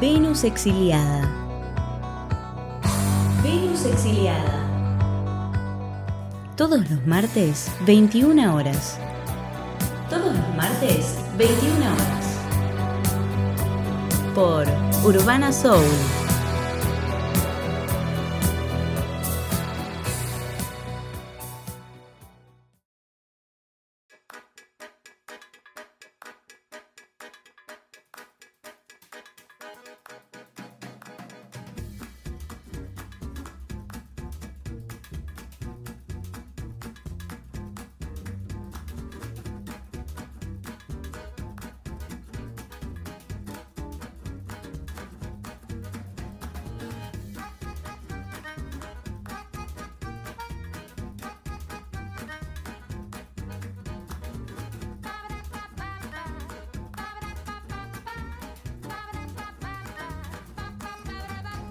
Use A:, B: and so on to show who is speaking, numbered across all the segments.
A: Venus exiliada. Venus exiliada. Todos los martes, 21 horas. Todos los martes, 21 horas. Por Urbana Soul.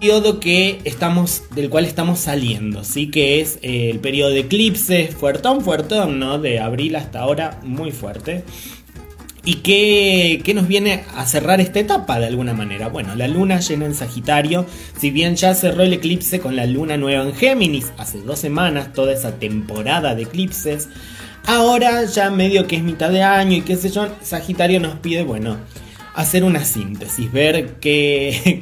B: Periodo que estamos, del cual estamos saliendo, ¿sí? que es eh, el periodo de eclipses, fuertón, fuertón, ¿no? de abril hasta ahora, muy fuerte. ¿Y qué, qué, nos viene a cerrar esta etapa de alguna manera? Bueno, la luna llena en Sagitario, si bien ya cerró el eclipse con la luna nueva en Géminis hace dos semanas, toda esa temporada de eclipses, ahora ya medio que es mitad de año y qué sé yo, Sagitario nos pide, bueno, hacer una síntesis, ver qué,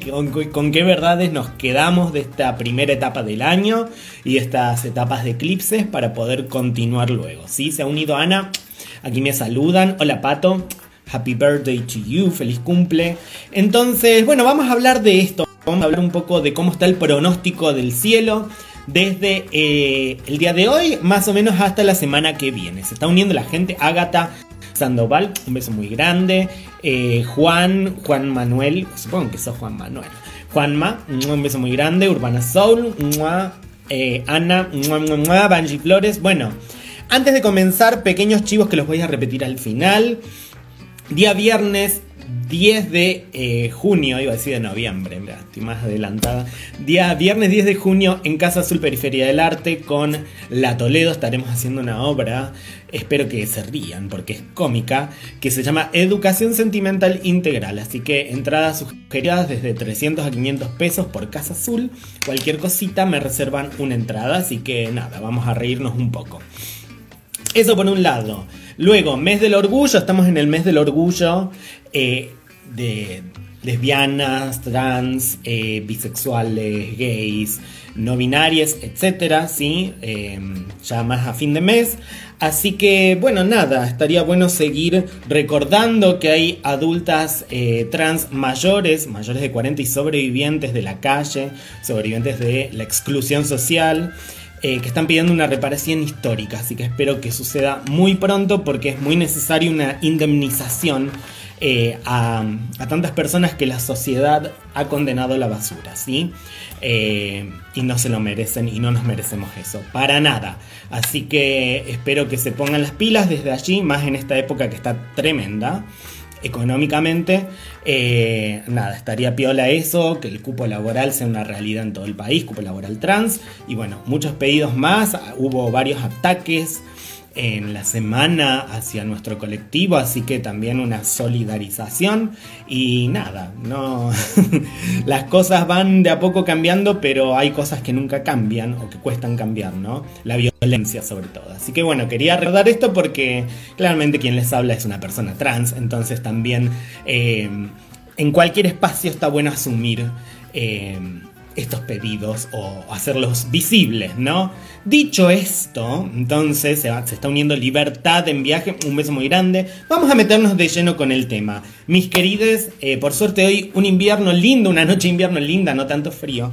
B: con, qué verdades nos quedamos de esta primera etapa del año y estas etapas de eclipses para poder continuar luego. ¿sí? Se ha unido Ana, aquí me saludan. Hola Pato, happy birthday to you, feliz cumple. Entonces, bueno, vamos a hablar de esto, vamos a hablar un poco de cómo está el pronóstico del cielo desde eh, el día de hoy, más o menos hasta la semana que viene. Se está uniendo la gente, Ágata Sandoval, un beso muy grande. Eh, Juan, Juan Manuel, supongo que sos Juan Manuel. Juanma, un beso muy grande. Urbana Soul, eh, Ana, Banji Flores. Bueno, antes de comenzar, pequeños chivos que los voy a repetir al final. Día viernes 10 de eh, junio, iba a decir de noviembre, estoy más adelantada. Día viernes 10 de junio en Casa Azul Periferia del Arte con La Toledo estaremos haciendo una obra, espero que se rían porque es cómica, que se llama Educación Sentimental Integral. Así que entradas sugeridas desde 300 a 500 pesos por Casa Azul. Cualquier cosita me reservan una entrada, así que nada, vamos a reírnos un poco. Eso por un lado. Luego, mes del orgullo, estamos en el mes del orgullo eh, de lesbianas, trans, eh, bisexuales, gays, no binarias, etcétera, ¿sí? Eh, ya más a fin de mes. Así que, bueno, nada, estaría bueno seguir recordando que hay adultas trans mayores, mayores de 40 y sobrevivientes de la calle, sobrevivientes de la exclusión social. Eh, que están pidiendo una reparación histórica, así que espero que suceda muy pronto porque es muy necesaria una indemnización eh, a, tantas personas que la sociedad ha condenado a la basura, ¿sí? Eh, y no se lo merecen y no nos merecemos eso, para nada. Así que espero que se pongan las pilas desde allí, más en esta época que está tremenda económicamente. Eh, nada, estaría piola eso, que el cupo laboral sea una realidad en todo el país, cupo laboral trans. Y bueno, muchos pedidos más, hubo varios ataques en la semana hacia nuestro colectivo, así que también una solidarización y nada, no las cosas van de a poco cambiando, pero hay cosas que nunca cambian o que cuestan cambiar, ¿no? La violencia sobre todo. Así que bueno, quería recordar esto porque claramente quien les habla es una persona trans, entonces también eh, en cualquier espacio está bueno asumir eh, estos pedidos o hacerlos visibles, ¿no? Dicho esto, entonces se, está uniendo Libertad en viaje, un beso muy grande. Vamos a meternos de lleno con el tema. Mis queridos, eh, por suerte hoy un invierno lindo, una noche de invierno linda, no tanto frío.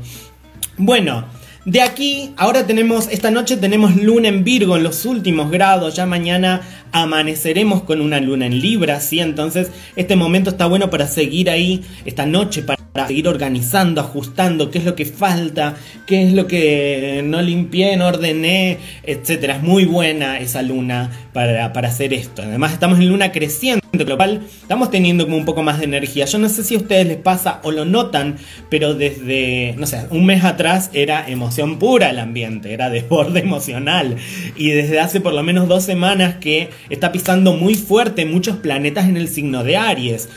B: Bueno, de aquí, ahora tenemos, esta noche tenemos luna en Virgo en los últimos grados, ya mañana amaneceremos con una luna en Libra, ¿sí? Entonces, este momento está bueno para seguir ahí, esta noche, para seguir organizando, ajustando, qué es lo que falta, qué es lo que no limpié, no ordené, etcétera. Es muy buena esa luna para, para hacer esto. Además, estamos en luna creciente, cual estamos teniendo como un poco más de energía. Yo no sé si a ustedes les pasa o lo notan, pero desde, no sé, un mes atrás era emoción pura el ambiente, era desborde emocional. Y desde hace por lo menos dos semanas que está pisando muy fuerte muchos planetas en el signo de Aries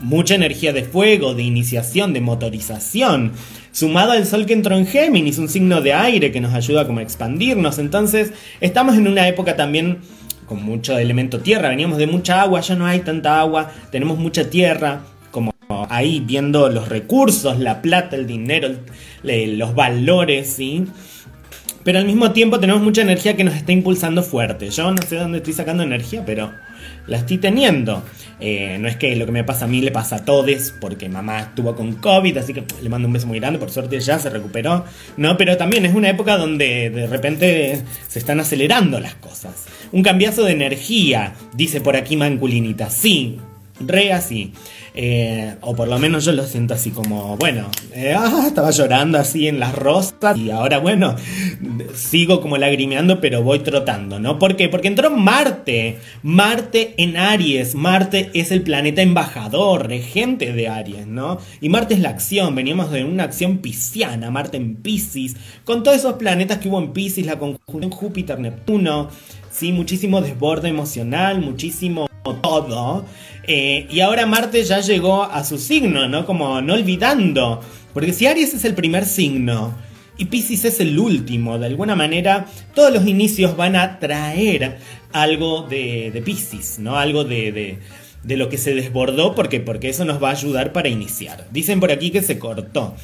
B: mucha energía de fuego, de iniciación, de motorización, sumado al Sol que entró en Géminis, un signo de aire que nos ayuda como a expandirnos. Entonces, estamos en una época también con mucho elemento tierra, veníamos de mucha agua, ya no hay tanta agua, tenemos mucha tierra, como ahí viendo los recursos, la plata, el dinero, los valores, ¿sí? Pero al mismo tiempo tenemos mucha energía que nos está impulsando fuerte. Yo no sé dónde estoy sacando energía, pero la estoy teniendo. Eh, no es que lo que me pasa a mí le pasa a todos, porque mamá estuvo con COVID, así que le mando un beso muy grande, por suerte ya se recuperó. No, pero también es una época donde de repente se están acelerando las cosas. Un cambiazo de energía, dice por aquí Manculinita. Sí, re así. Eh, o por lo menos yo lo siento así como, bueno, eh, ah, estaba llorando así en las rosas y ahora, bueno, sigo como lagrimeando, pero voy trotando, ¿no? ¿Por qué? Porque entró Marte, Marte en Aries, Marte es el planeta embajador, regente de Aries, ¿no? Y Marte es la acción, veníamos de una acción pisciana, Marte en Pisces, con todos esos planetas que hubo en Pisces, la conjunción Júpiter-Neptuno, ¿sí? Muchísimo desborde emocional, muchísimo todo. Eh, y ahora Marte ya llegó a su signo, ¿no? Como no olvidando. Porque si Aries es el primer signo y Pisces es el último, de alguna manera todos los inicios van a traer algo de, de Pisces, ¿no? Algo de, de, lo que se desbordó, porque, porque eso nos va a ayudar para iniciar. Dicen por aquí que se cortó.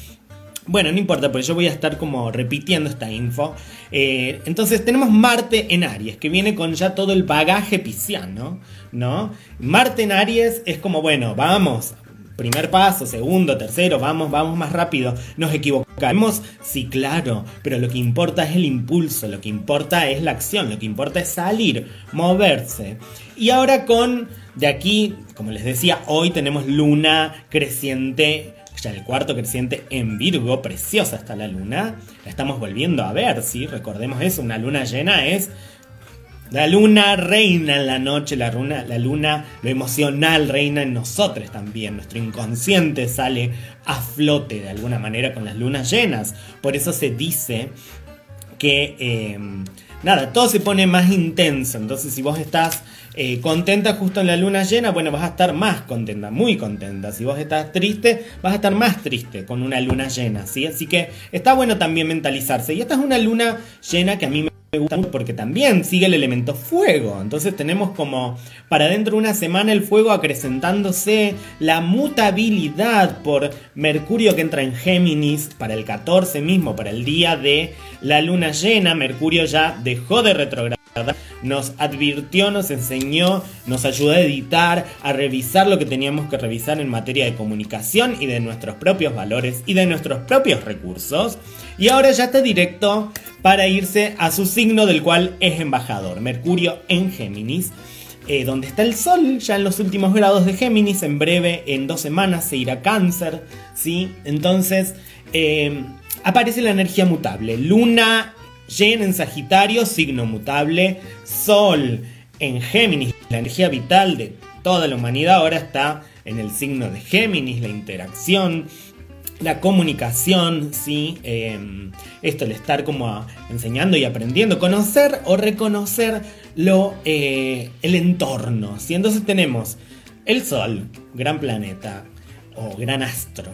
B: Bueno, no importa, porque yo voy a estar como repitiendo esta info. Eh, entonces tenemos Marte en Aries, que viene con ya todo el bagaje pisciano, ¿no? Marte en Aries es como, bueno, vamos, primer paso, segundo, tercero, vamos, vamos más rápido. Nos equivocamos, sí, claro, pero lo que importa es el impulso, lo que importa es la acción, lo que importa es salir, moverse. Y ahora con, de aquí, como les decía, hoy tenemos luna creciente ya el cuarto creciente en Virgo, preciosa está la luna, la estamos volviendo a ver, ¿sí? Recordemos eso, una luna llena es... La luna reina en la noche, la luna, la luna, lo emocional reina en nosotros también. Nuestro inconsciente sale a flote de alguna manera con las lunas llenas. Por eso se dice que, eh, nada, todo se pone más intenso. Entonces, si vos estás eh, contenta justo en la luna llena, bueno, vas a estar más contenta, muy contenta. Si vos estás triste, vas a estar más triste con una luna llena, ¿sí? Así que está bueno también mentalizarse. Y esta es una luna llena que a mí me gusta mucho porque también sigue el elemento fuego. Entonces tenemos como para dentro de una semana el fuego acrecentándose, la mutabilidad por Mercurio que entra en Géminis para el 14 mismo, para el día de la luna llena. Mercurio ya dejó de retrogradar nos advirtió, nos enseñó, nos ayudó a editar, a revisar lo que teníamos que revisar en materia de comunicación y de nuestros propios valores y de nuestros propios recursos. Y ahora ya está directo para irse a su signo del cual es embajador, Mercurio en Géminis. Eh, donde está el Sol, ya en los últimos grados de Géminis, en breve, en dos semanas, se irá Cáncer, ¿sí? Entonces, eh, aparece la energía mutable, Luna Yen en Sagitario, signo mutable. Sol en Géminis, la energía vital de toda la humanidad ahora está en el signo de Géminis, la interacción, la comunicación, ¿sí? Em, esto, el estar como enseñando y aprendiendo, conocer o reconocer lo, eh, el entorno. ¿sí? Entonces tenemos el Sol, gran planeta o gran astro.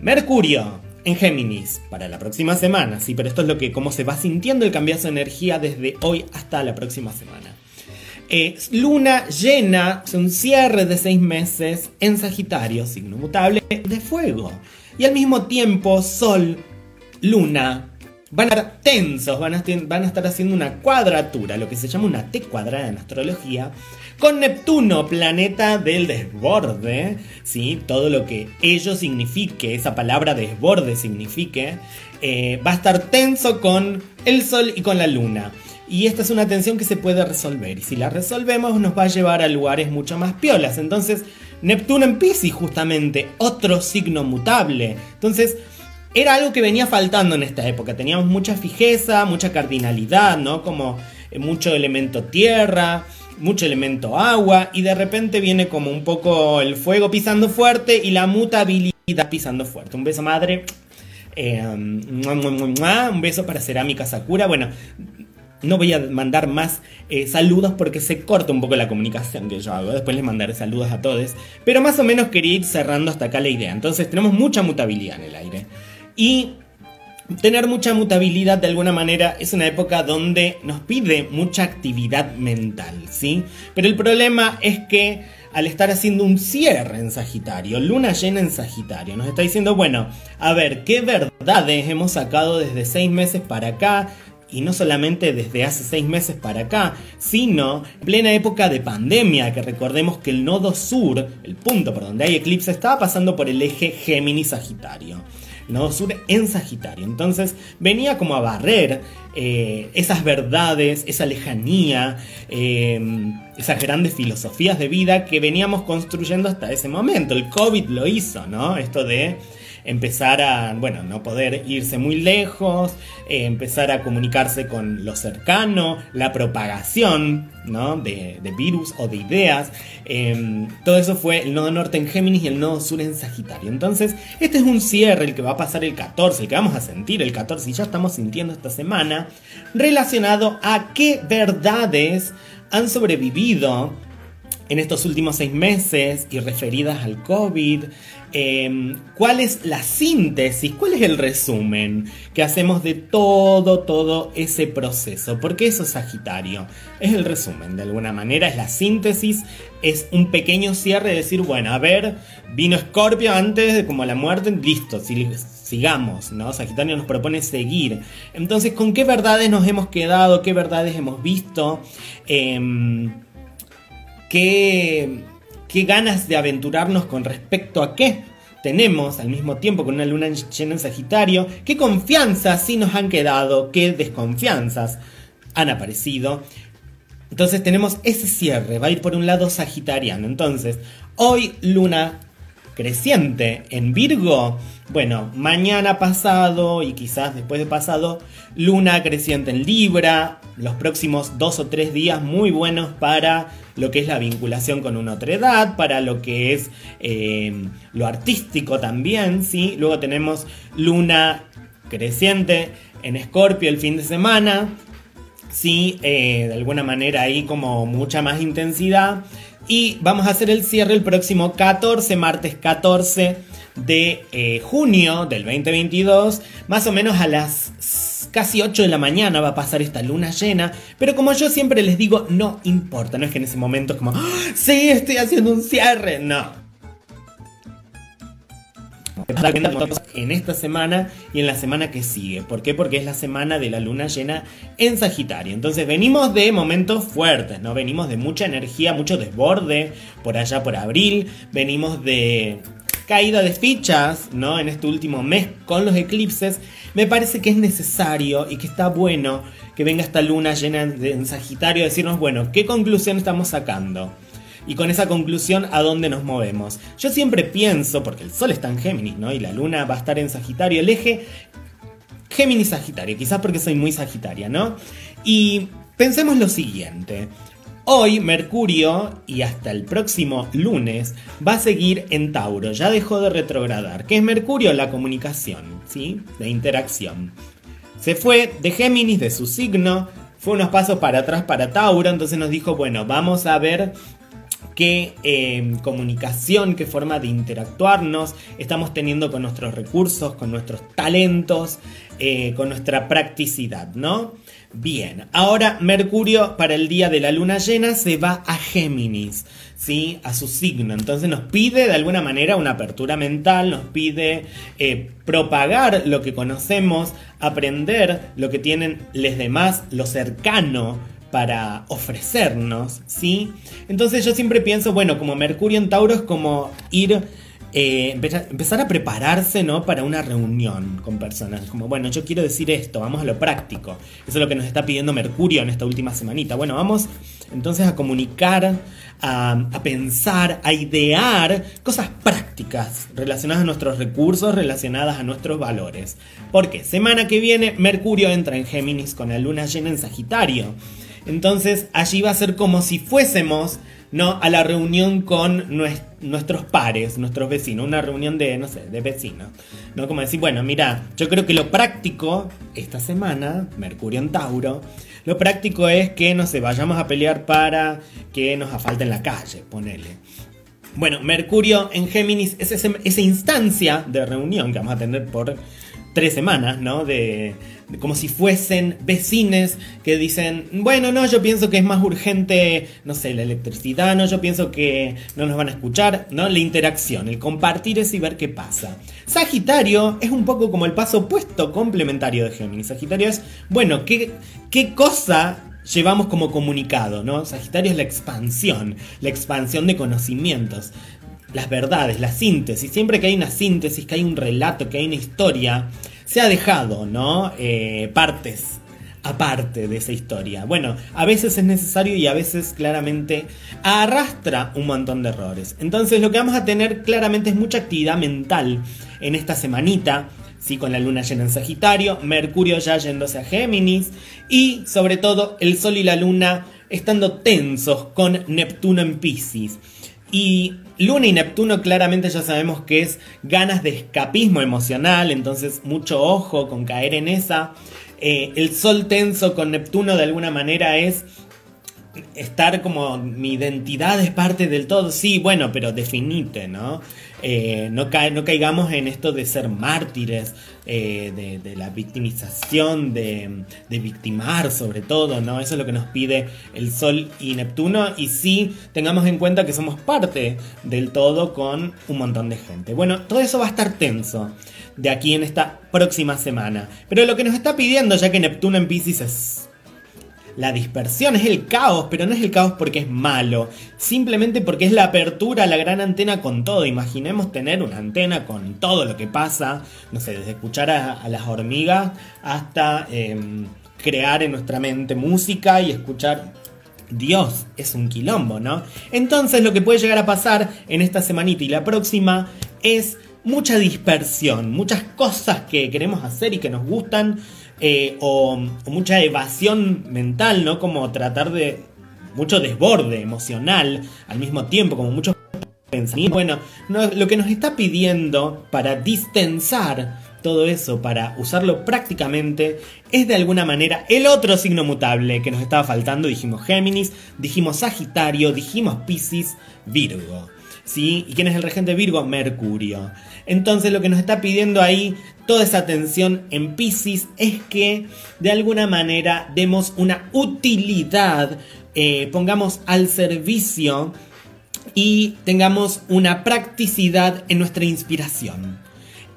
B: Mercurio, en Géminis para la próxima semana, sí, pero esto es lo que, cómo se va sintiendo el cambiazo de energía desde hoy hasta la próxima semana. luna llena, un cierre de seis meses en Sagitario, signo mutable de fuego. Y al mismo tiempo, Sol, Luna, van a estar tensos, van a, van a estar haciendo una cuadratura, lo que se llama una T cuadrada en astrología, con Neptuno, planeta del desborde, ¿sí? todo lo que ello signifique, esa palabra desborde signifique, eh, va a estar tenso con el Sol y con la Luna. Y esta es una tensión que se puede resolver. Y si la resolvemos nos va a llevar a lugares mucho más piolas. Entonces, Neptuno en Pisces justamente, otro signo mutable. Entonces, era algo que venía faltando en esta época. Teníamos mucha fijeza, mucha cardinalidad, ¿no? Como eh, mucho elemento tierra mucho elemento agua y de repente viene como un poco el fuego pisando fuerte y la mutabilidad pisando fuerte. Un beso madre. Eh, un beso para Cerámica Sakura. Bueno, no voy a mandar más eh, saludos porque se corta un poco la comunicación que yo hago. Después les mandaré saludos a todos. Pero más o menos quería ir cerrando hasta acá la idea. Entonces tenemos mucha mutabilidad en el aire. Y tener mucha mutabilidad de alguna manera es una época donde nos pide mucha actividad mental, ¿sí? Pero el problema es que al estar haciendo un cierre en Sagitario, luna llena en Sagitario, nos está diciendo, bueno, a ver, ¿qué verdades hemos sacado desde seis meses para acá? y no solamente desde hace seis meses para acá, sino en plena época de pandemia, que recordemos que el nodo sur, el punto por donde hay eclipse, estaba pasando por el eje Géminis-Sagitario. Nodo Sur en Sagitario. Entonces venía como a barrer eh, esas verdades, esa lejanía, eh, esas grandes filosofías de vida que veníamos construyendo hasta ese momento. El COVID lo hizo, ¿no? Esto de empezar a, bueno, no poder irse muy lejos, eh, empezar a comunicarse con lo cercano, la propagación, ¿no? De, virus o de ideas. Em, todo eso fue el nodo norte en Géminis y el nodo sur en Sagitario. Entonces, este es un cierre, el que va a pasar el 14, el que vamos a sentir el 14 y ya estamos sintiendo esta semana, relacionado a qué verdades han sobrevivido en estos últimos seis meses y referidas al COVID, Em, cuál es la síntesis, cuál es el resumen que hacemos de todo, todo ese proceso. Porque eso es Sagitario. Es el resumen, de alguna manera, es la síntesis, es un pequeño cierre de decir, bueno, a ver, vino Scorpio antes de como la muerte, listo, sigamos, ¿no? Sagitario nos propone seguir. Entonces, ¿con qué verdades nos hemos quedado? ¿Qué verdades hemos visto? Em, ¿Qué qué ganas de aventurarnos con respecto a qué tenemos al mismo tiempo con una luna llena en Sagitario, qué confianzas sí nos han quedado, qué desconfianzas han aparecido. Entonces tenemos ese cierre, va a ir por un lado sagitariano. Entonces, hoy luna creciente en Virgo, bueno, mañana pasado y quizás después de pasado, luna creciente en Libra, los próximos dos o tres días muy buenos para lo que es la vinculación con una otra edad, para lo que es eh, lo artístico también, ¿sí? Luego tenemos luna creciente en Escorpio el fin de semana, sí, eh, de alguna manera ahí como mucha más intensidad. Y vamos a hacer el cierre el próximo 14, martes 14 de eh, junio del 2022, más o menos a las casi 8 de la mañana va a pasar esta luna llena, pero como yo siempre les digo, no importa, no es que en ese momento es como, ¡Ah! sí, estoy haciendo un cierre, no. En esta semana y en la semana que sigue. ¿Por qué? Porque es la semana de la luna llena en Sagitario. Entonces venimos de momentos fuertes, ¿no? Venimos de mucha energía, mucho desborde por allá por abril. Venimos de caída de fichas, ¿no? En este último mes con los eclipses, me parece que es necesario y que está bueno que venga esta luna llena en Sagitario a decirnos, bueno, ¿qué conclusión estamos sacando? Y con esa conclusión, ¿a dónde nos movemos? Yo siempre pienso, porque el Sol está en Géminis, ¿no? Y la Luna va a estar en Sagitario, el eje Géminis-Sagitario, quizás porque soy muy Sagitaria, ¿no? Y pensemos lo siguiente. Hoy Mercurio y hasta el próximo lunes va a seguir en Tauro, ya dejó de retrogradar. ¿Qué es Mercurio? La comunicación, ¿sí? La interacción. Se fue de Géminis, de su signo, fue unos pasos para atrás para Tauro, entonces nos dijo, bueno, vamos a ver qué em, comunicación, qué forma de interactuarnos estamos teniendo con nuestros recursos, con nuestros talentos, eh, con nuestra practicidad, ¿no? Bien, ahora Mercurio para el día de la luna llena se va a Géminis, ¿sí? A su signo. Entonces nos pide de alguna manera una apertura mental, nos pide eh, propagar lo que conocemos, aprender lo que tienen los demás, lo cercano para ofrecernos, ¿sí? Entonces yo siempre pienso, bueno, como Mercurio en Tauro es como ir eh, empezar a prepararse ¿no? para una reunión con personas. Como, bueno, yo quiero decir esto, vamos a lo práctico. Eso es lo que nos está pidiendo Mercurio en esta última semanita. Bueno, vamos entonces a comunicar, a, a pensar, a idear cosas prácticas relacionadas a nuestros recursos, relacionadas a nuestros valores. Porque semana que viene Mercurio entra en Géminis con la luna llena en Sagitario. Entonces allí va a ser como si fuésemos ¿no? A la reunión con nuestros pares, nuestros vecinos, una reunión de, no sé, de vecinos, ¿no? Como decir, bueno, mira, yo creo que lo práctico esta semana, Mercurio en Tauro, lo práctico es que, no sé, vayamos a pelear para que nos afalte en la calle, ponele. Bueno, Mercurio en Géminis es esa instancia de reunión que vamos a tener por tres semanas, ¿no? De, como si fuesen vecines que dicen, bueno, no, yo pienso que es más urgente, no sé, la electricidad, no, yo pienso que no nos van a escuchar, ¿no? La interacción, el compartir eso y ver qué pasa. Sagitario es un poco como el paso opuesto complementario de Géminis. Sagitario es, bueno, ¿qué, qué cosa llevamos como comunicado, ¿no? Sagitario es la expansión, la expansión de conocimientos, las verdades, la síntesis. Siempre que hay una síntesis, que hay un relato, que hay una historia, se ha dejado, ¿no? Eh, partes aparte de esa historia. Bueno, a veces es necesario y a veces claramente arrastra un montón de errores. Entonces lo que vamos a tener claramente es mucha actividad mental en esta semanita. Sí, con la luna llena en Sagitario, Mercurio ya yéndose a Géminis y sobre todo el Sol y la luna estando tensos con Neptuno en Pisces. Y Luna y Neptuno claramente ya sabemos que es ganas de escapismo emocional, entonces mucho ojo con caer en esa. Eh, el Sol tenso con Neptuno de alguna manera es estar como mi identidad es parte del todo, sí, bueno, pero definite, ¿no? Eh, no, caigamos en esto de ser mártires, eh, de, la victimización, de, de, victimar sobre todo, ¿no? Eso es lo que nos pide el Sol y Neptuno y sí tengamos en cuenta que somos parte del todo con un montón de gente. Bueno, todo eso va a estar tenso de aquí en esta próxima semana. Pero lo que nos está pidiendo, ya que Neptuno en Pisces es la dispersión, es el caos, pero no es el caos porque es malo, simplemente porque es la apertura a la gran antena con todo. Imaginemos tener una antena con todo lo que pasa, no sé, desde escuchar a, las hormigas hasta em, crear en nuestra mente música y escuchar Dios, es un quilombo, ¿no? Entonces lo que puede llegar a pasar en esta semanita y la próxima es mucha dispersión, muchas cosas que queremos hacer y que nos gustan, eh, o, mucha evasión mental, ¿no? Como tratar de mucho desborde emocional al mismo tiempo, como muchos pensamientos. Bueno, lo que nos está pidiendo para distensar todo eso, para usarlo prácticamente, es de alguna manera el otro signo mutable que nos estaba faltando. Dijimos Géminis, dijimos Sagitario, dijimos Pisces, Virgo. ¿Sí? ¿Y quién es el regente Virgo? Mercurio. Entonces lo que nos está pidiendo ahí toda esa atención en Pisces es que de alguna manera demos una utilidad, eh, pongamos al servicio y tengamos una practicidad en nuestra inspiración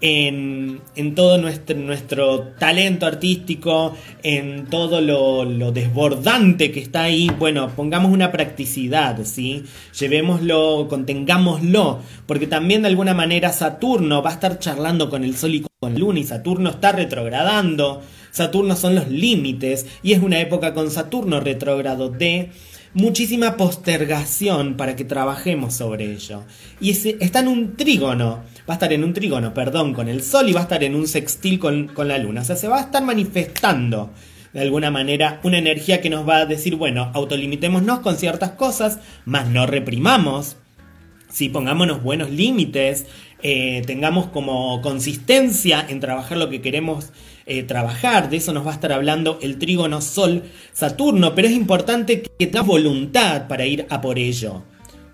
B: en, todo nuestro, talento artístico, en todo lo, desbordante que está ahí, bueno, pongamos una practicidad, ¿sí? Llevémoslo, contengámoslo, porque también de alguna manera Saturno va a estar charlando con el Sol y con la Luna, y Saturno está retrogradando, Saturno son los límites, y es una época con Saturno retrógrado de muchísima postergación para que trabajemos sobre ello. Y está en un trígono, va a estar en un trígono, perdón, con el Sol y va a estar en un sextil con, la Luna. O sea, se va a estar manifestando de alguna manera una energía que nos va a decir, bueno, autolimitémonos con ciertas cosas, más no reprimamos, si pongámonos buenos límites, eh, tengamos como consistencia en trabajar lo que queremos eh, trabajar, de eso nos va a estar hablando el trígono Sol Saturno, pero es importante que tengas voluntad para ir a por ello.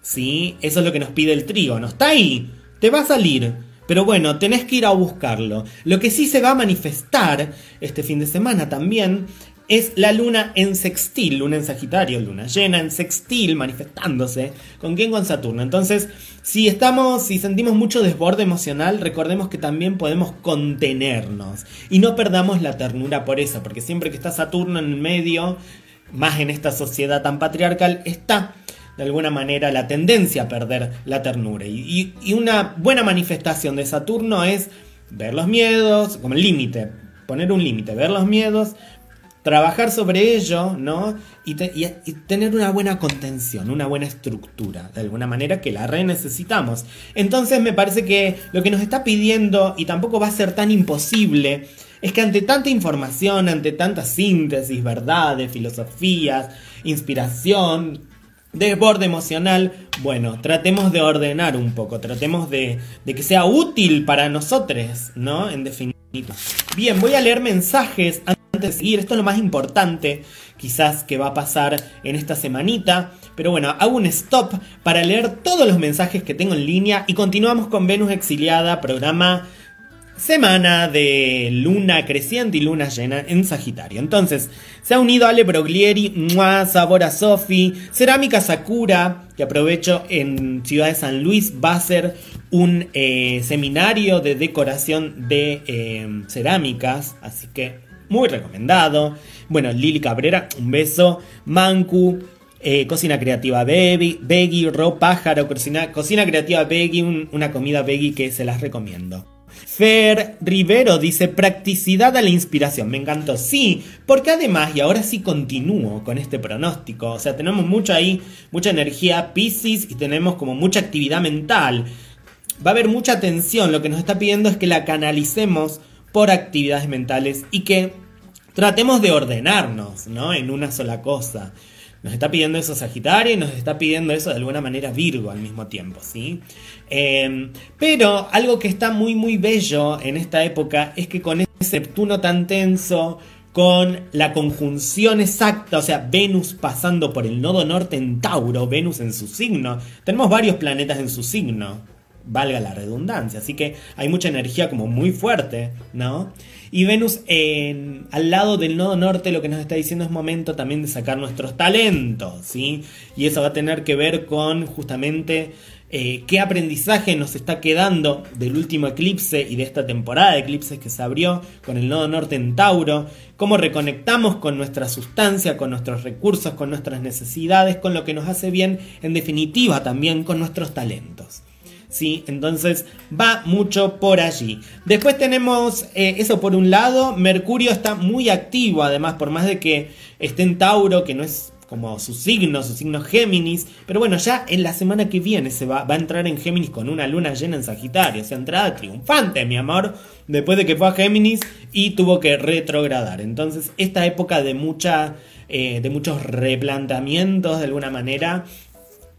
B: ¿Sí? Eso es lo que nos pide el trígono. Está ahí, te va a salir. Pero bueno, tenés que ir a buscarlo. Lo que sí se va a manifestar este fin de semana también es la luna en sextil, luna en Sagitario, luna llena en sextil, manifestándose. ¿Con quién? Con Saturno. Entonces, si estamos, si sentimos mucho desborde emocional, recordemos que también podemos contenernos. Y no perdamos la ternura por eso, porque siempre que está Saturno en el medio, más en esta sociedad tan patriarcal, está de alguna manera la tendencia a perder la ternura. Y, una buena manifestación de Saturno es ver los miedos, como límite, poner un límite, ver los miedos, trabajar sobre ello, ¿no? Y, tener una buena contención, una buena estructura, de alguna manera que la re necesitamos. Entonces me parece que lo que nos está pidiendo, y tampoco va a ser tan imposible, es que ante tanta información, ante tanta síntesis, verdades, filosofías, inspiración, desborde emocional, bueno, tratemos de ordenar un poco, tratemos de, de que sea útil para nosotros, ¿no? En definitiva. Bien, voy a leer mensajes de seguir, esto es lo más importante quizás que va a pasar en esta semanita. Pero bueno, hago un stop para leer todos los mensajes que tengo en línea y continuamos con Venus Exiliada, programa semana de luna creciente y luna llena en Sagitario. Entonces, se ha unido Ale Broglieri, Mua, Sabor a Sofi, Cerámica Sakura, que aprovecho en Ciudad de San Luis, va a ser un eh, seminario de decoración de eh, cerámicas, así que muy recomendado. Bueno, Lili Cabrera, un beso. Mancu, eh, Cocina Creativa Baby, Veggie, Ro Pájaro, Cocina, Cocina Creativa Veggie, una comida Veggie que se las recomiendo. Fer Rivero dice practicidad a la inspiración. Me encantó. Sí, porque además, y ahora sí continúo con este pronóstico. O sea, tenemos mucho ahí, mucha energía Pisces y tenemos como mucha actividad mental. Va a haber mucha tensión. Lo que nos está pidiendo es que la canalicemos por actividades mentales y que tratemos de ordenarnos, ¿no? En una sola cosa. Nos está pidiendo eso Sagitario y nos está pidiendo eso de alguna manera Virgo al mismo tiempo, ¿sí? Em, pero algo que está muy muy bello en esta época es que con ese Neptuno tan tenso, con la conjunción exacta, o sea, Venus pasando por el nodo norte en Tauro, Venus en su signo, tenemos varios planetas en su signo, valga la redundancia, así que hay mucha energía como muy fuerte, ¿no? Y Venus en, al lado del nodo norte lo que nos está diciendo es momento también de sacar nuestros talentos, ¿sí? Y eso va a tener que ver con justamente eh, qué aprendizaje nos está quedando del último eclipse y de esta temporada de eclipses que se abrió con el nodo norte en Tauro, cómo reconectamos con nuestra sustancia, con nuestros recursos, con nuestras necesidades, con lo que nos hace bien, en definitiva también con nuestros talentos. ¿Sí? Entonces va mucho por allí. Después tenemos eh, eso por un lado, Mercurio está muy activo, además, por más de que esté en Tauro, que no es como su signo, su signo Géminis, pero bueno, ya en la semana que viene se va, a entrar en Géminis con una luna llena en Sagitario, o sea, entrada triunfante, mi amor, después de que fue a Géminis y tuvo que retrogradar. Entonces, esta época de. Eh, de muchos replanteamientos de alguna manera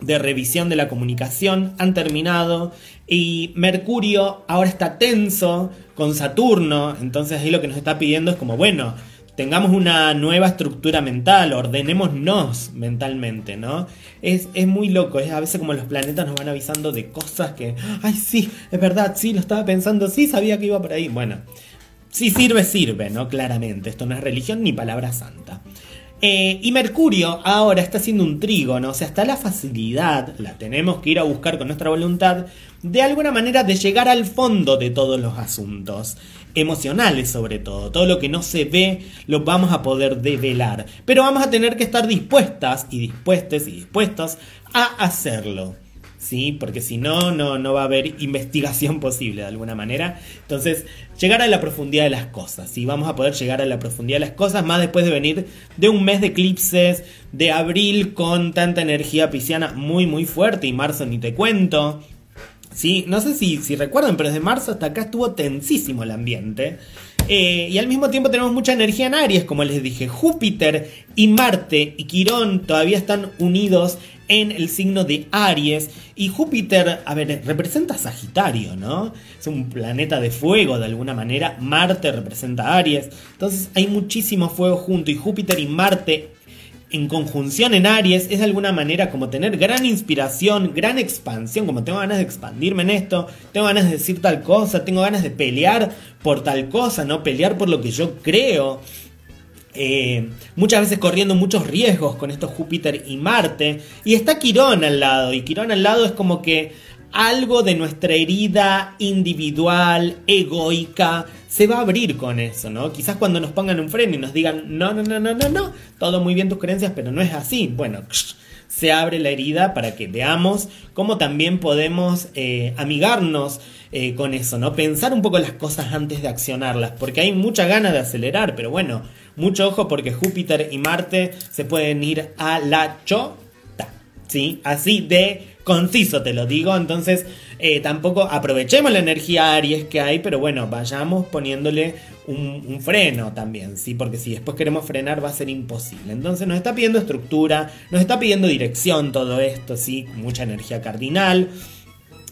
B: de revisión de la comunicación han terminado y Mercurio ahora está tenso con Saturno, entonces ahí lo que nos está pidiendo es como, bueno, tengamos una nueva estructura mental, ordenémonos mentalmente, ¿no? Es, es, muy loco, es a veces como los planetas nos van avisando de cosas que, ay, sí, es verdad, sí, lo estaba pensando, sí, sabía que iba por ahí. Bueno, si sirve, sirve, ¿no? Claramente, esto no es religión ni palabra santa. Eh, y Mercurio ahora está haciendo un trígono, o sea, está la facilidad, la tenemos que ir a buscar con nuestra voluntad, de alguna manera de llegar al fondo de todos los asuntos, emocionales sobre todo, todo lo que no se ve lo vamos a poder develar, pero vamos a tener que estar dispuestas y dispuestos y dispuestos a hacerlo. ¿Sí? Porque si no, no, no va a haber investigación posible de alguna manera. Entonces, llegar a la profundidad de las cosas, ¿sí? Vamos a poder llegar a la profundidad de las cosas, más después de venir de un mes de eclipses, de abril con tanta energía pisciana muy, muy fuerte, y marzo ni te cuento. Sí, no sé si, si recuerdan, pero desde marzo hasta acá estuvo tensísimo el ambiente. Eh, y al mismo tiempo tenemos mucha energía en Aries, como les dije. Júpiter y Marte y Quirón todavía están unidos en el signo de Aries. Y Júpiter, a ver, representa Sagitario, ¿no? Es un planeta de fuego de alguna manera. Marte representa Aries. Entonces hay muchísimo fuego junto. Y Júpiter y Marte en conjunción en Aries es de alguna manera como tener gran inspiración, gran expansión, como tengo ganas de expandirme en esto, tengo ganas de decir tal cosa, tengo ganas de pelear por tal cosa, ¿no? Pelear por lo que yo creo. Eh, muchas veces corriendo muchos riesgos con estos Júpiter y Marte. Y está Quirón al lado. Y Quirón al lado es como que algo de nuestra herida individual, egoica, se va a abrir con eso, ¿no? Quizás cuando nos pongan un freno y nos digan, no, no, no, no, no, no, todo muy bien tus creencias, pero no es así. Bueno, se abre la herida para que veamos cómo también podemos eh, amigarnos eh, con eso, ¿no? Pensar un poco las cosas antes de accionarlas, porque hay mucha ganas de acelerar, pero bueno, mucho ojo porque Júpiter y Marte se pueden ir a la chota, ¿sí? Así de conciso te lo digo, entonces eh, tampoco aprovechemos la energía Aries que hay, pero bueno, vayamos poniéndole un, freno también, ¿sí? Porque si después queremos frenar va a ser imposible. Entonces nos está pidiendo estructura, nos está pidiendo dirección todo esto, ¿sí? Mucha energía cardinal.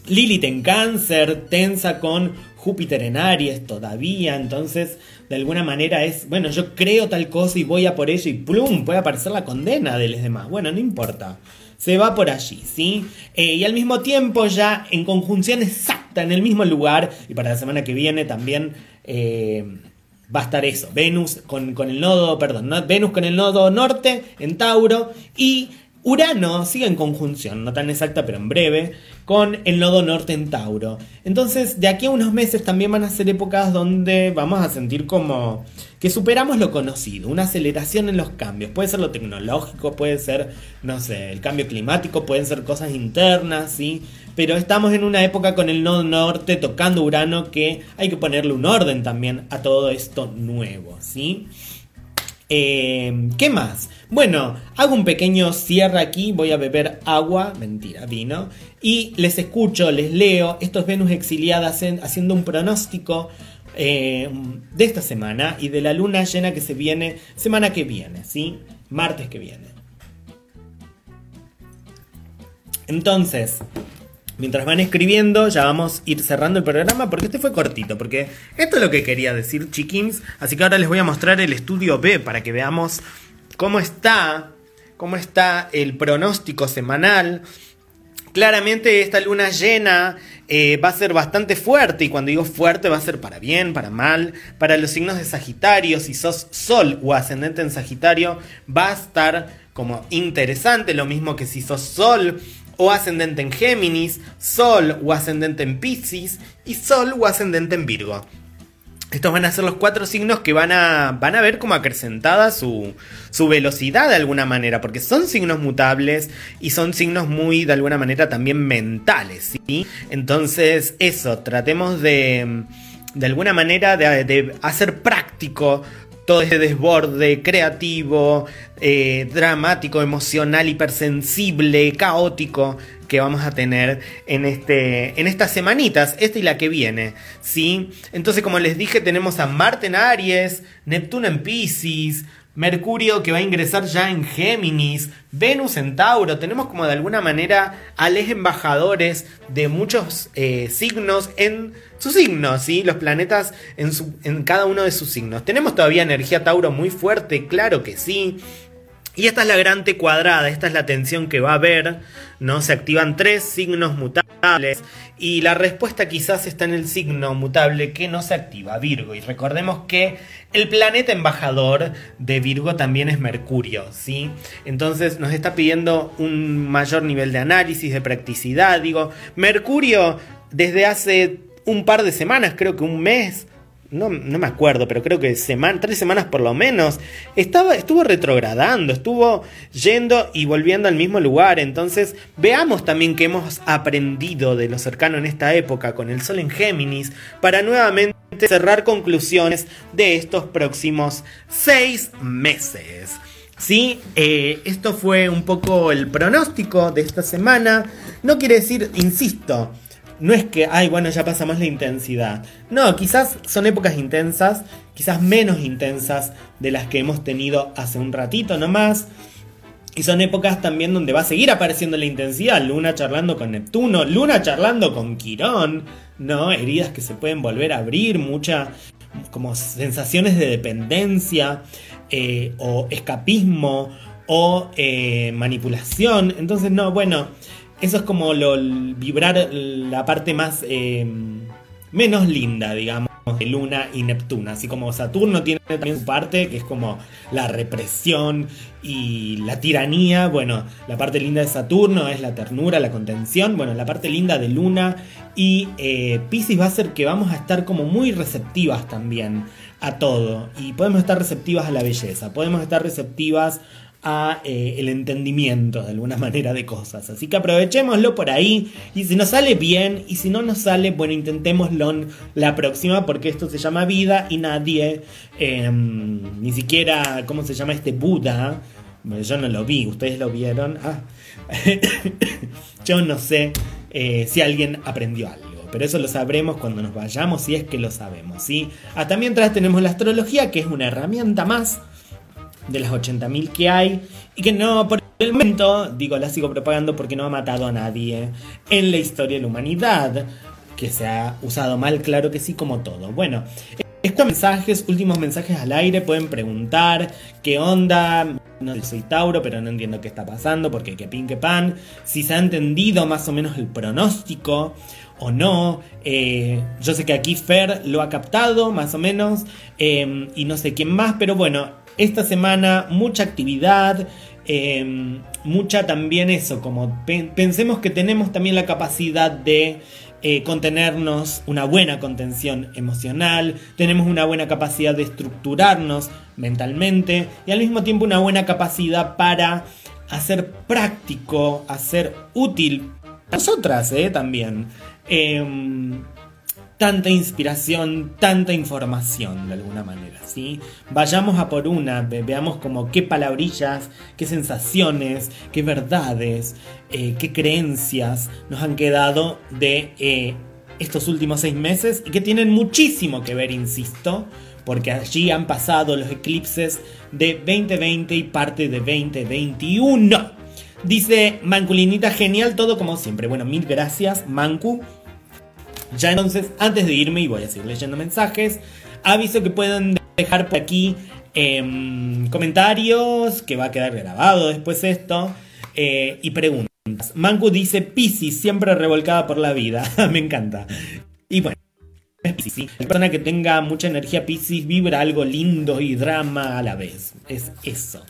B: Lilith en cáncer, tensa con Júpiter en Aries todavía, entonces de alguna manera es, bueno, yo creo tal cosa y voy a por ello y plum, puede aparecer la condena de los demás. Bueno, no importa se va por allí, ¿sí? Eh, y al mismo tiempo ya en conjunción exacta en el mismo lugar, y para la semana que viene también eh, va a estar eso, Venus con, el nodo, perdón, Venus con el nodo norte en Tauro y Urano sigue en conjunción, no tan exacta pero en breve, con el nodo norte en Tauro. Entonces, de aquí a unos meses también van a ser épocas donde vamos a sentir como que superamos lo conocido, una aceleración en los cambios. Puede ser lo tecnológico, puede ser, no sé, el cambio climático, pueden ser cosas internas, ¿sí? Pero estamos en una época con el nodo norte tocando Urano que hay que ponerle un orden también a todo esto nuevo, ¿sí? Eh, ¿Qué más? Bueno, hago un pequeño cierre aquí, voy a beber agua, mentira, vino, y les escucho, les leo, estos Venus exiliadas haciendo un pronóstico eh, de esta semana y de la luna llena que se viene semana que viene, ¿sí? Martes que viene. Entonces, mientras van escribiendo, ya vamos a ir cerrando el programa porque este fue cortito, porque esto es lo que quería decir, chiquins. Así que ahora les voy a mostrar el estudio B para que veamos cómo está, cómo está el pronóstico semanal. Claramente esta luna llena eh, va a ser bastante fuerte y cuando digo fuerte va a ser para bien, para mal. Para los signos de Sagitario, si sos Sol o ascendente en Sagitario, va a estar como interesante, lo mismo que si sos Sol o ascendente en Géminis, Sol o ascendente en Pisces y Sol o ascendente en Virgo. Estos van a ser los cuatro signos que van a, van a ver como acrecentada su, su velocidad de alguna manera, porque son signos mutables y son signos muy, de alguna manera, también mentales, ¿sí? Entonces, eso, tratemos de, de alguna manera, de, hacer práctico todo ese desborde creativo, eh, dramático, emocional, hipersensible, caótico que vamos a tener en, este, en estas semanitas, esta y la que viene. ¿sí? Entonces, como les dije, tenemos a Marte en Aries, Neptuno en Pisces, Mercurio que va a ingresar ya en Géminis, Venus en Tauro, tenemos como de alguna manera a los embajadores de muchos eh, signos en sus signos, ¿sí? los planetas en, en cada uno de sus signos. Tenemos todavía energía Tauro muy fuerte, claro que sí. Y esta es la gran T cuadrada, esta es la tensión que va a haber, ¿no? Se activan tres signos mutables y la respuesta quizás está en el signo mutable que no se activa, Virgo. Y recordemos que el planeta embajador de Virgo también es Mercurio, ¿sí? Entonces nos está pidiendo un mayor nivel de análisis, de practicidad, digo, Mercurio desde hace un par de semanas, creo que un mes, no, me acuerdo, pero creo que tres semanas por lo menos, estaba, estuvo retrogradando, estuvo yendo y volviendo al mismo lugar. Entonces, veamos también que hemos aprendido de lo cercano en esta época con el Sol en Géminis para nuevamente cerrar conclusiones de estos próximos seis meses. Sí, eh, esto fue un poco el pronóstico de esta semana. No quiere decir, insisto, no es que, ay, bueno, ya pasamos la intensidad. No, quizás son épocas intensas, quizás menos intensas de las que hemos tenido hace un ratito nomás. Y son épocas también donde va a seguir apareciendo la intensidad. Luna charlando con Neptuno, Luna charlando con Quirón, ¿no? Heridas que se pueden volver a abrir, muchas como sensaciones de dependencia eh, o escapismo o eh, manipulación. Entonces, no, bueno, eso es como lo, vibrar la parte más eh, menos linda, digamos, de Luna y Neptuno. Así como Saturno tiene también su parte, que es como la represión y la tiranía. Bueno, la parte linda de Saturno es la ternura, la contención. Bueno, la parte linda de Luna y eh, Pisces va a ser que vamos a estar como muy receptivas también a todo. Y podemos estar receptivas a la belleza, podemos estar receptivas a eh, el entendimiento de alguna manera de cosas. Así que aprovechémoslo por ahí y si nos sale bien y si no nos sale, bueno, intentémoslo la próxima porque esto se llama vida y nadie, em, ni siquiera, ¿cómo se llama este Buda? yo no lo vi, ustedes lo vieron. Ah, Yo no sé eh, si alguien aprendió algo. Pero eso lo sabremos cuando nos vayamos, si es que lo sabemos. ¿sí? Hasta mientras tenemos la astrología, que es una herramienta más de las 80.000 que hay. Y que no, por el momento, digo, la sigo propagando porque no ha matado a nadie en la historia de la humanidad. Que se ha usado mal, claro que sí, como todo. Bueno, estos mensajes, últimos mensajes al aire, pueden preguntar qué onda. No soy Tauro, pero no entiendo qué está pasando, porque qué pin, qué pan. Si se ha entendido más o menos el pronóstico o no. Eh, yo sé que aquí Fer lo ha captado, más o menos, eh, y no sé quién más, pero bueno, esta semana mucha actividad. Eh, mucha también eso, como pensemos que tenemos también la capacidad de eh, contenernos, una buena contención emocional, tenemos una buena capacidad de estructurarnos mentalmente y al mismo tiempo una buena capacidad para hacer práctico, hacer útil nosotras eh, también. Tanta inspiración, tanta información de alguna manera, ¿sí? Vayamos a por una, veamos como qué palabrillas, qué sensaciones, qué verdades, eh, qué creencias nos han quedado de eh, estos últimos seis meses y que tienen muchísimo que ver, insisto, porque allí han pasado los eclipses de 2020 y parte de 2021. Dice Manculinita, genial todo como siempre. Bueno, mil gracias, Mancu. Ya entonces, antes de irme, y voy a seguir leyendo mensajes, aviso que pueden dejar por aquí em, comentarios, que va a quedar grabado después esto, eh, y preguntas. Mangu dice Piscis, siempre revolcada por la vida. Me encanta. Y bueno. Es Piscis, La persona que tenga mucha energía Piscis vibra algo lindo y drama a la vez. Es eso.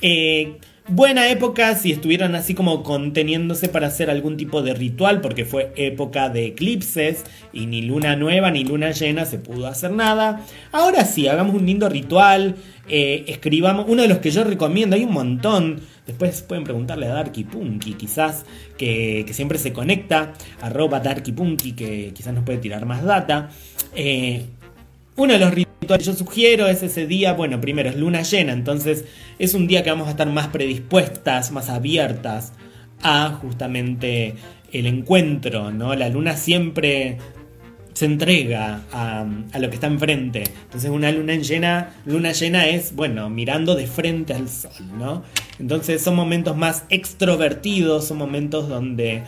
B: Eh, Buena época si estuvieran así como conteniéndose para hacer algún tipo de ritual, porque fue época de eclipses y ni luna nueva ni luna llena se pudo hacer nada. Ahora sí, hagamos un lindo ritual, eh, escribamos, uno de los que yo recomiendo, hay un montón. Después pueden preguntarle a Darky Punky, quizás, que, siempre se conecta, arroba Darky Punky, que quizás nos puede tirar más data. Eh, uno de los rituales que yo sugiero es ese día, bueno, primero es luna llena, entonces es un día que vamos a estar más predispuestas, más abiertas a justamente el encuentro, ¿no? La luna siempre se entrega a, lo que está enfrente. Entonces una luna llena, luna llena es, bueno, mirando de frente al sol, ¿no? Entonces son momentos más extrovertidos, son momentos donde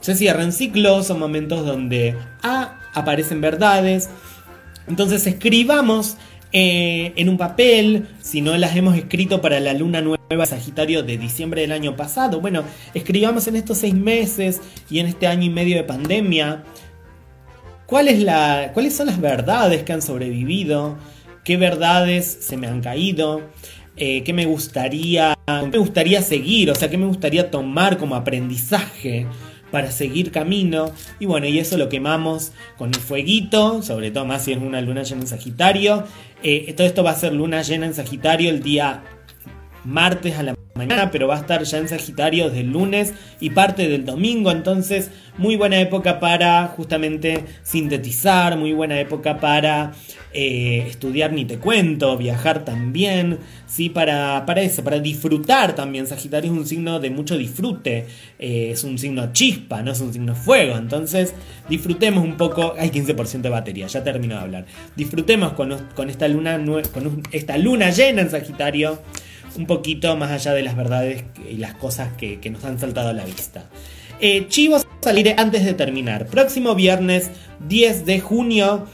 B: se cierran ciclos, son momentos donde ah, aparecen verdades, entonces escribamos eh, en un papel, si no las hemos escrito para la luna nueva Sagitario de diciembre del año pasado, bueno, escribamos en estos seis meses y en este año y medio de pandemia, ¿cuál es la, cuáles son las verdades que han sobrevivido, qué verdades se me han caído, eh, qué me gustaría, qué me gustaría seguir, o sea, qué me gustaría tomar como aprendizaje para seguir camino. Y bueno, y eso lo quemamos con el fueguito, sobre todo más si es una luna llena en Sagitario. Eh, todo esto va a ser luna llena en Sagitario el día martes a la mañana, pero va a estar ya en Sagitario desde el lunes y parte del domingo, entonces muy buena época para justamente sintetizar, muy buena época para eh, estudiar ni te cuento, viajar también, ¿sí? Para, para eso, para disfrutar también. Sagitario es un signo de mucho disfrute, eh, es un signo chispa, no es un signo fuego, entonces disfrutemos un poco, hay 15% de batería, ya termino de hablar, disfrutemos con, con, esta, luna, con esta luna llena en Sagitario un poquito más allá de las verdades y las cosas que, nos han saltado a la vista. Eh, chivos saliré antes de terminar. Próximo viernes 10 de junio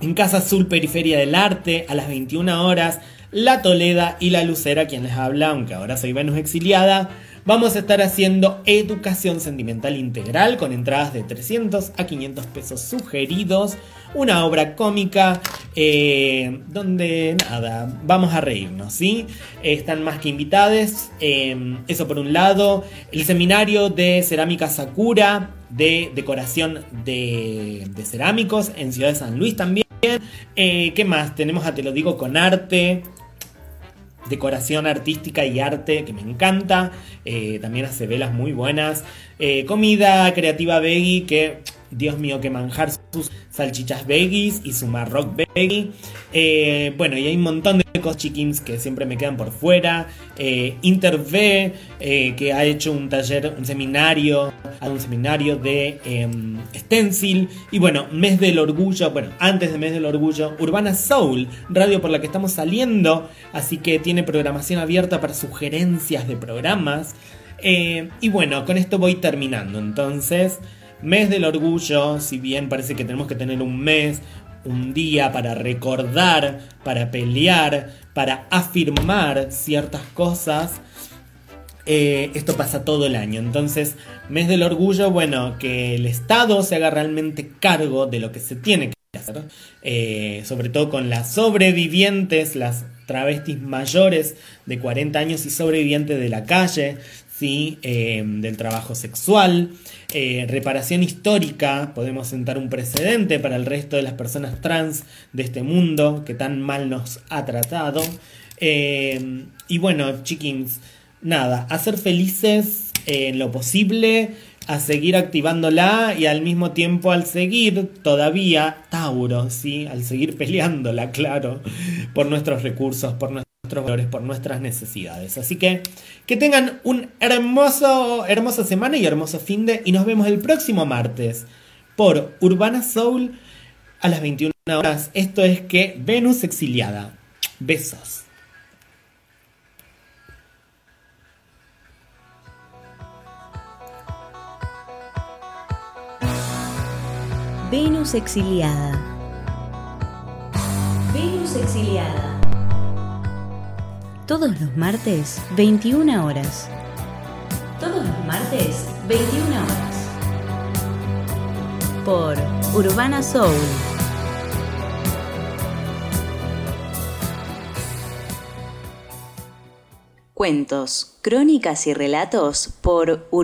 B: en Casa Azul Periferia del Arte a las 21 horas. La Toleda y la Lucera, quien les habla, aunque ahora soy Venus exiliada, vamos a estar haciendo educación sentimental integral con entradas de 300 a 500 pesos sugeridos una obra cómica eh, donde nada, vamos a reírnos, ¿sí? Están más que invitados, eh, eso por un lado, el seminario de cerámica Sakura, de decoración de, cerámicos en Ciudad de San Luis también. Eh, ¿Qué más? Tenemos a Te lo digo con arte, decoración artística y arte que me encanta. también hace velas muy buenas. comida creativa veggie que Dios mío, que manjar sus salchichas veggies y su marroc veggie. Eh, bueno, y hay un montón de cosas chickens que siempre me quedan por fuera. Eh, Interv, eh, que ha hecho un taller, un seminario, un seminario de em, stencil. Y bueno, Mes del Orgullo, bueno, antes de Mes del Orgullo, Urbana Soul, radio por la que estamos saliendo. Así que tiene programación abierta para sugerencias de programas. Y bueno, con esto voy terminando. Entonces, mes del orgullo, si bien parece que tenemos que tener un mes, un día para recordar, para pelear, para afirmar ciertas cosas. Eh, esto pasa todo el año. Entonces, mes del orgullo, bueno, que el Estado se haga realmente cargo de lo que se tiene que hacer. Eh, sobre todo con las sobrevivientes, las travestis mayores de 40 años y sobrevivientes de la calle, ¿sí? Eh, del trabajo sexual. Eh, reparación histórica, podemos sentar un precedente para el resto de las personas trans de este mundo que tan mal nos ha tratado. Eh, y bueno, chickens, nada, a ser felices en lo posible, a seguir activándola y al mismo tiempo al seguir todavía Tauro, ¿sí? Al seguir peleándola, claro, por nuestros recursos, por nuestros valores, por nuestras necesidades. Así que que tengan un hermoso, hermosa semana y hermoso fin de y nos vemos el próximo martes por Urbana Soul a las 21 horas. Esto es que Venus exiliada. Besos.
A: Venus exiliada. Venus exiliada. Todos los martes, 21 horas. Todos los martes, 21 horas. Por Urbana Soul. Cuentos, crónicas y relatos por Urbana